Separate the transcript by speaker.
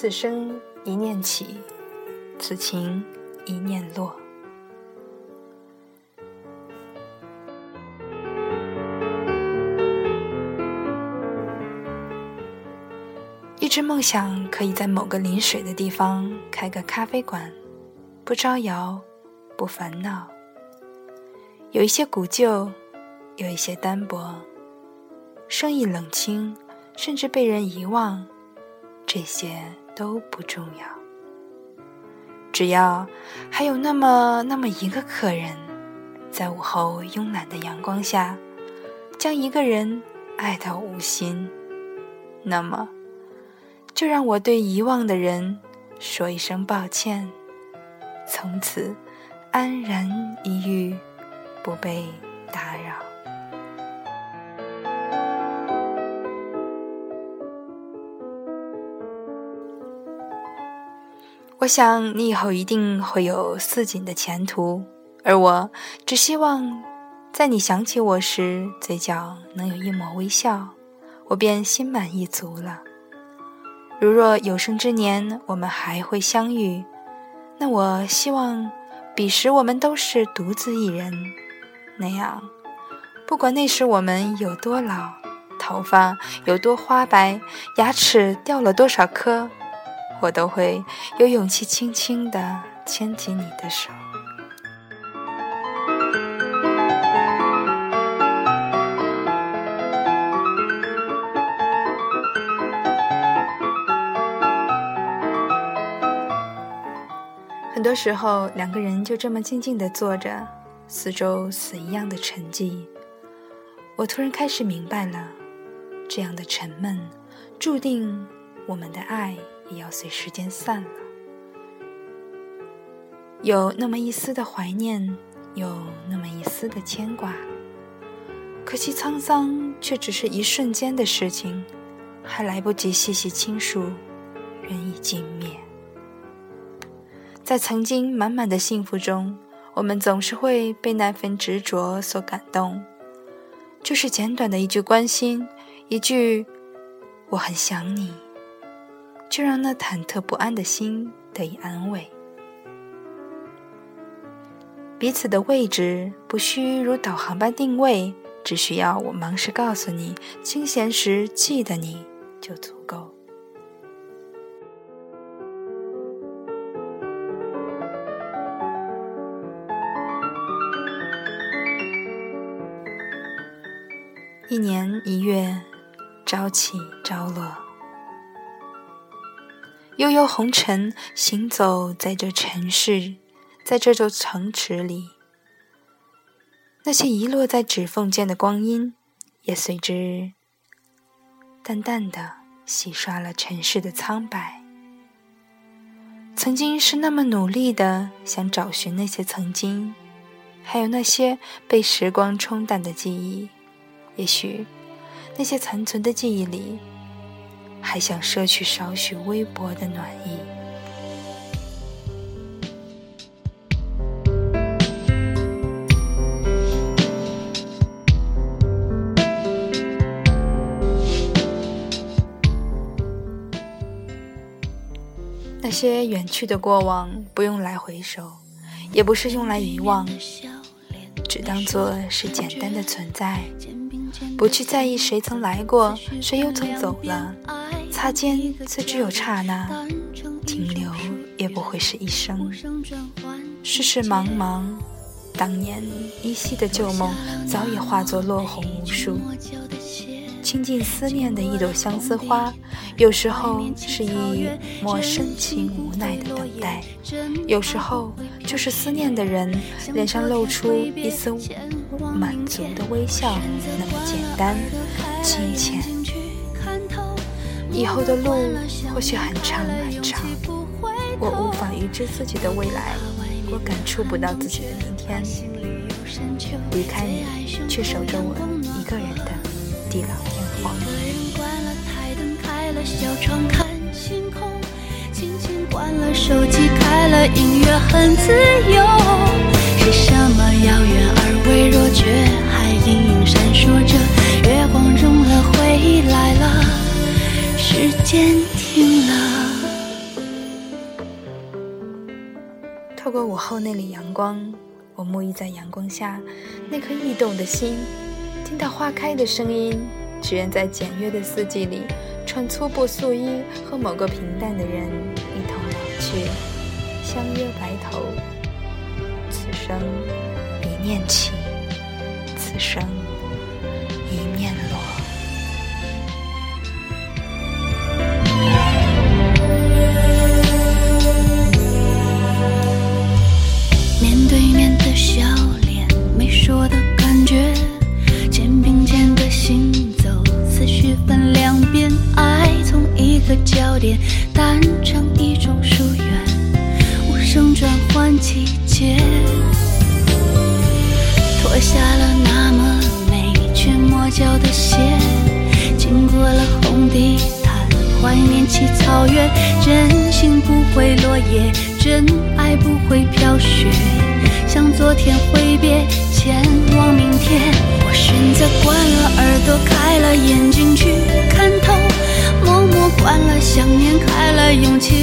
Speaker 1: 此生一念起，此情一念落。一直梦想可以在某个临水的地方开个咖啡馆，不招摇，不烦恼。有一些古旧，有一些单薄，生意冷清，甚至被人遗忘，这些都不重要。只要还有那么那么一个客人，在午后慵懒的阳光下，将一个人爱到无心，那么。就让我对遗忘的人说一声抱歉，从此安然一隅，不被打扰。我想你以后一定会有似锦的前途，而我只希望在你想起我时，嘴角能有一抹微笑，我便心满意足了。如若有生之年我们还会相遇，那我希望彼时我们都是独自一人，那样，不管那时我们有多老，头发有多花白，牙齿掉了多少颗，我都会有勇气轻轻地牵起你的手。很多时候，两个人就这么静静地坐着，四周死一样的沉寂。我突然开始明白了，这样的沉闷，注定我们的爱也要随时间散了。有那么一丝的怀念，有那么一丝的牵挂，可惜沧桑却只是一瞬间的事情，还来不及细细倾诉，人已尽灭。在曾经满满的幸福中，我们总是会被那份执着所感动。就是简短的一句关心，一句“我很想你”，就让那忐忑不安的心得以安慰。彼此的位置不需如导航般定位，只需要我忙时告诉你，清闲时记得你就足够。一年一月，朝起朝落，悠悠红尘行走在这尘世，在这座城池里，那些遗落在指缝间的光阴，也随之淡淡的洗刷了尘世的苍白。曾经是那么努力的想找寻那些曾经，还有那些被时光冲淡的记忆。也许，那些残存的记忆里，还想摄取少许微薄的暖意。那些远去的过往，不用来回首，也不是用来遗忘，只当做是简单的存在。不去在意谁曾来过，谁又曾走了。擦肩虽只有刹那，停留也不会是一生。世事茫茫，当年依稀的旧梦早已化作落红无数。倾尽思念的一朵相思花，有时候是一抹深情无奈的等待，有时候就是思念的人脸上露出一丝满足的微笑，那么简单、亲切。以后的路或许很长很长，我无法预知自己的未来，我感触不到自己的明天。离开你，却守着我一个人的地老天。小窗看星空，轻轻关了手机，开了音乐，很自由。透过午
Speaker 2: 后那缕阳光，我沐浴在阳光下，那颗异动的心，听到花开的声音，只愿在简约的四季里，穿粗布素衣，和某个平淡的人一同老去，相约白头。此生一念起，此生焦点，单成一种疏远，无声转换季节。脱下了那么美却磨脚的鞋，经过了红地毯，怀念起草原。真心不会落叶，真爱不会飘雪，像昨天挥别，前往明天。念，开了勇气